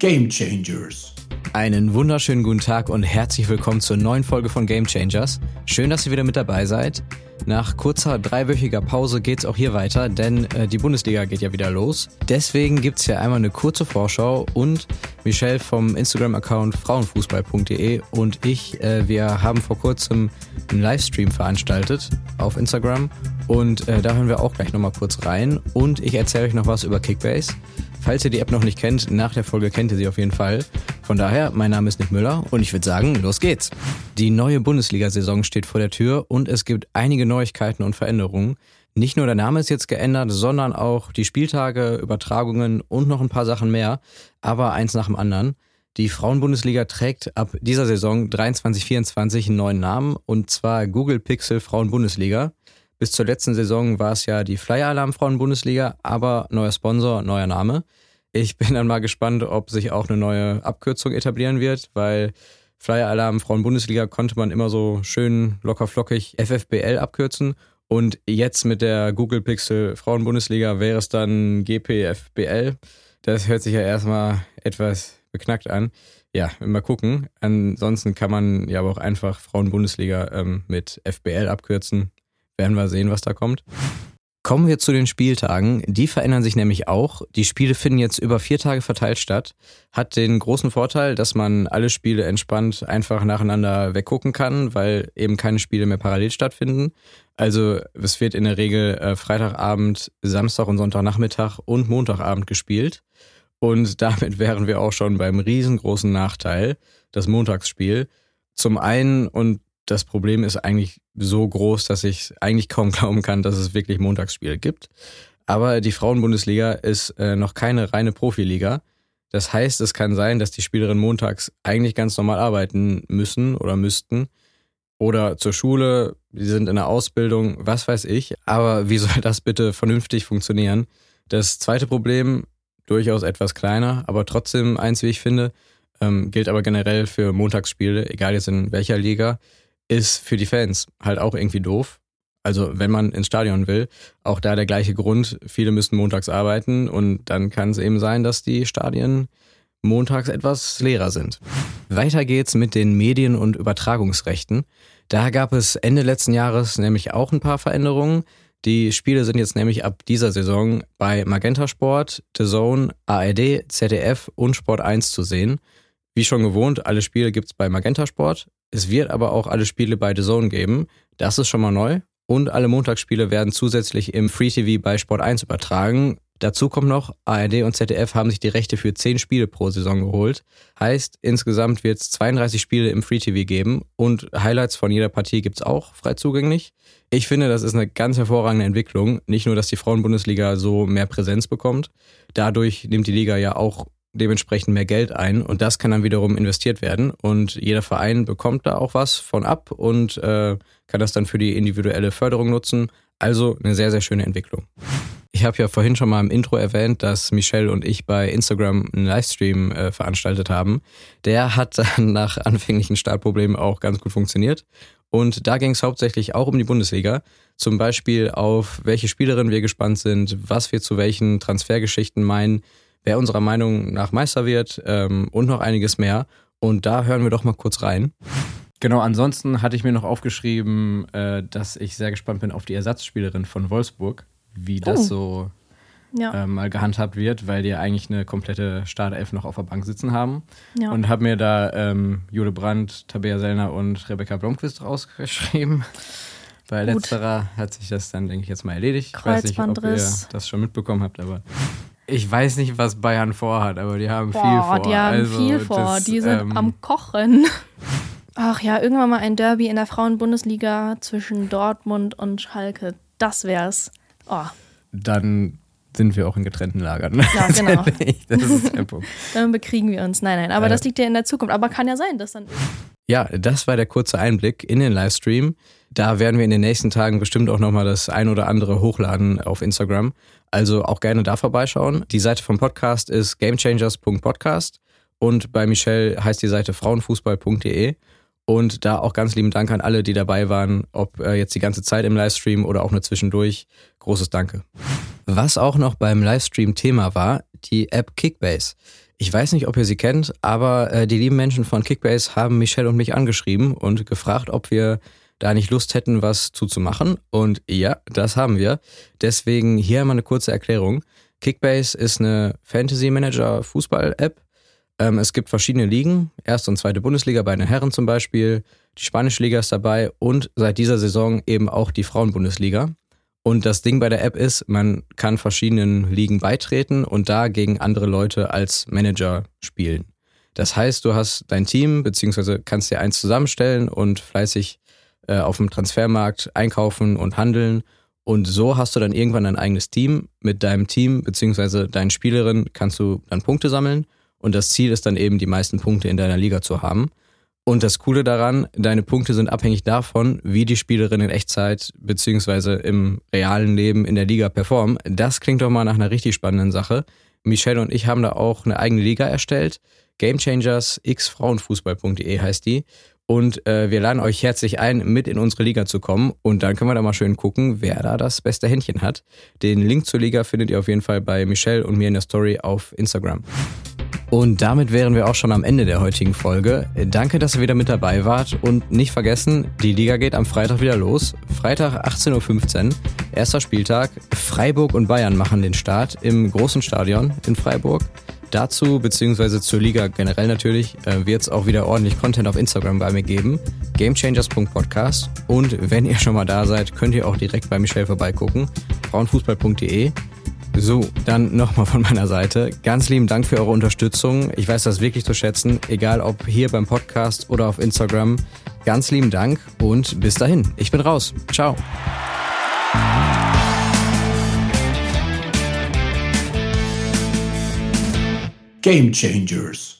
Game Changers. Einen wunderschönen guten Tag und herzlich willkommen zur neuen Folge von Game Changers. Schön, dass ihr wieder mit dabei seid. Nach kurzer dreiwöchiger Pause geht's auch hier weiter, denn äh, die Bundesliga geht ja wieder los. Deswegen gibt's hier einmal eine kurze Vorschau und Michelle vom Instagram-Account frauenfußball.de und ich, äh, wir haben vor kurzem einen Livestream veranstaltet auf Instagram und äh, da hören wir auch gleich nochmal kurz rein und ich erzähle euch noch was über Kickbase. Falls ihr die App noch nicht kennt, nach der Folge kennt ihr sie auf jeden Fall. Von daher, mein Name ist Nick Müller und ich würde sagen, los geht's. Die neue Bundesliga-Saison steht vor der Tür und es gibt einige Neuigkeiten und Veränderungen. Nicht nur der Name ist jetzt geändert, sondern auch die Spieltage, Übertragungen und noch ein paar Sachen mehr, aber eins nach dem anderen. Die Frauenbundesliga trägt ab dieser Saison 23-24 einen neuen Namen und zwar Google Pixel Frauenbundesliga. Bis zur letzten Saison war es ja die Flyer Alarm Frauen-Bundesliga, aber neuer Sponsor, neuer Name. Ich bin dann mal gespannt, ob sich auch eine neue Abkürzung etablieren wird, weil Flyer Alarm Frauen-Bundesliga konnte man immer so schön locker flockig FFBL abkürzen. Und jetzt mit der Google Pixel Frauen-Bundesliga wäre es dann GPFBL. Das hört sich ja erstmal etwas beknackt an. Ja, mal gucken. Ansonsten kann man ja aber auch einfach Frauen-Bundesliga ähm, mit FBL abkürzen. Werden wir sehen, was da kommt. Kommen wir zu den Spieltagen. Die verändern sich nämlich auch. Die Spiele finden jetzt über vier Tage verteilt statt. Hat den großen Vorteil, dass man alle Spiele entspannt einfach nacheinander weggucken kann, weil eben keine Spiele mehr parallel stattfinden. Also es wird in der Regel äh, Freitagabend, Samstag und Sonntagnachmittag und Montagabend gespielt. Und damit wären wir auch schon beim riesengroßen Nachteil, das Montagsspiel. Zum einen, und das Problem ist eigentlich so groß, dass ich eigentlich kaum glauben kann, dass es wirklich Montagsspiele gibt. Aber die Frauenbundesliga ist äh, noch keine reine Profiliga. Das heißt, es kann sein, dass die Spielerinnen montags eigentlich ganz normal arbeiten müssen oder müssten. Oder zur Schule, die sind in der Ausbildung, was weiß ich. Aber wie soll das bitte vernünftig funktionieren? Das zweite Problem, durchaus etwas kleiner, aber trotzdem eins, wie ich finde, ähm, gilt aber generell für Montagsspiele, egal jetzt in welcher Liga ist für die Fans halt auch irgendwie doof. Also wenn man ins Stadion will, auch da der gleiche Grund, viele müssen montags arbeiten und dann kann es eben sein, dass die Stadien montags etwas leerer sind. Weiter geht's mit den Medien- und Übertragungsrechten. Da gab es Ende letzten Jahres nämlich auch ein paar Veränderungen. Die Spiele sind jetzt nämlich ab dieser Saison bei Magenta Sport, The Zone, ARD, ZDF und Sport 1 zu sehen. Wie schon gewohnt, alle Spiele gibt's bei Magenta Sport. Es wird aber auch alle Spiele bei The Zone geben. Das ist schon mal neu. Und alle Montagsspiele werden zusätzlich im Free TV bei Sport 1 übertragen. Dazu kommt noch, ARD und ZDF haben sich die Rechte für 10 Spiele pro Saison geholt. Heißt, insgesamt wird es 32 Spiele im Free TV geben und Highlights von jeder Partie gibt es auch frei zugänglich. Ich finde, das ist eine ganz hervorragende Entwicklung. Nicht nur, dass die Frauenbundesliga so mehr Präsenz bekommt, dadurch nimmt die Liga ja auch dementsprechend mehr Geld ein und das kann dann wiederum investiert werden und jeder Verein bekommt da auch was von ab und äh, kann das dann für die individuelle Förderung nutzen. Also eine sehr, sehr schöne Entwicklung. Ich habe ja vorhin schon mal im Intro erwähnt, dass Michelle und ich bei Instagram einen Livestream äh, veranstaltet haben. Der hat dann nach anfänglichen Startproblemen auch ganz gut funktioniert. Und da ging es hauptsächlich auch um die Bundesliga. Zum Beispiel auf welche Spielerinnen wir gespannt sind, was wir zu welchen Transfergeschichten meinen, wer unserer Meinung nach Meister wird ähm, und noch einiges mehr. Und da hören wir doch mal kurz rein. Genau, ansonsten hatte ich mir noch aufgeschrieben, äh, dass ich sehr gespannt bin auf die Ersatzspielerin von Wolfsburg, wie das oh. so ja. äh, mal gehandhabt wird, weil die ja eigentlich eine komplette Startelf noch auf der Bank sitzen haben. Ja. Und habe mir da ähm, Jule Brandt, Tabea Sellner und Rebecca Blomqvist rausgeschrieben. Bei Gut. letzterer hat sich das dann, denke ich, jetzt mal erledigt. Ich weiß nicht, ob ihr das schon mitbekommen habt, aber ich weiß nicht, was Bayern vorhat, aber die haben Boah, viel vor. Die haben also, viel vor. Das, die sind ähm, am Kochen. Ach ja, irgendwann mal ein Derby in der Frauenbundesliga zwischen Dortmund und Schalke. Das wär's. Oh. Dann sind wir auch in getrennten Lagern. Ja, genau. das ist der Punkt. dann bekriegen wir uns. Nein, nein, aber äh, das liegt ja in der Zukunft. Aber kann ja sein, dass dann. Ja, das war der kurze Einblick in den Livestream. Da werden wir in den nächsten Tagen bestimmt auch nochmal das ein oder andere hochladen auf Instagram. Also auch gerne da vorbeischauen. Die Seite vom Podcast ist gamechangers.podcast und bei Michelle heißt die Seite frauenfußball.de. Und da auch ganz lieben Dank an alle, die dabei waren, ob äh, jetzt die ganze Zeit im Livestream oder auch nur zwischendurch. Großes Danke. Was auch noch beim Livestream Thema war, die App Kickbase. Ich weiß nicht, ob ihr sie kennt, aber äh, die lieben Menschen von Kickbase haben Michelle und mich angeschrieben und gefragt, ob wir da nicht Lust hätten, was zuzumachen. Und ja, das haben wir. Deswegen hier mal eine kurze Erklärung. Kickbase ist eine Fantasy Manager Fußball-App. Ähm, es gibt verschiedene Ligen, erste und zweite Bundesliga bei den Herren zum Beispiel, die spanische Liga ist dabei und seit dieser Saison eben auch die Frauenbundesliga. Und das Ding bei der App ist, man kann verschiedenen Ligen beitreten und da gegen andere Leute als Manager spielen. Das heißt, du hast dein Team, beziehungsweise kannst dir eins zusammenstellen und fleißig äh, auf dem Transfermarkt einkaufen und handeln. Und so hast du dann irgendwann ein eigenes Team. Mit deinem Team, beziehungsweise deinen Spielerinnen, kannst du dann Punkte sammeln. Und das Ziel ist dann eben, die meisten Punkte in deiner Liga zu haben. Und das Coole daran, deine Punkte sind abhängig davon, wie die Spielerinnen in Echtzeit beziehungsweise im realen Leben in der Liga performen. Das klingt doch mal nach einer richtig spannenden Sache. Michelle und ich haben da auch eine eigene Liga erstellt. Gamechangers xfrauenfußball.de heißt die. Und äh, wir laden euch herzlich ein, mit in unsere Liga zu kommen. Und dann können wir da mal schön gucken, wer da das beste Händchen hat. Den Link zur Liga findet ihr auf jeden Fall bei Michelle und mir in der Story auf Instagram. Und damit wären wir auch schon am Ende der heutigen Folge. Danke, dass ihr wieder mit dabei wart und nicht vergessen, die Liga geht am Freitag wieder los. Freitag 18.15 Uhr, erster Spieltag. Freiburg und Bayern machen den Start im großen Stadion in Freiburg. Dazu, beziehungsweise zur Liga generell natürlich, äh, wird es auch wieder ordentlich Content auf Instagram bei mir geben. Gamechangers.podcast. Und wenn ihr schon mal da seid, könnt ihr auch direkt bei Michelle vorbeigucken. Frauenfußball.de. So, dann nochmal von meiner Seite. Ganz lieben Dank für eure Unterstützung. Ich weiß das wirklich zu schätzen, egal ob hier beim Podcast oder auf Instagram. Ganz lieben Dank und bis dahin. Ich bin raus. Ciao. Game Changers.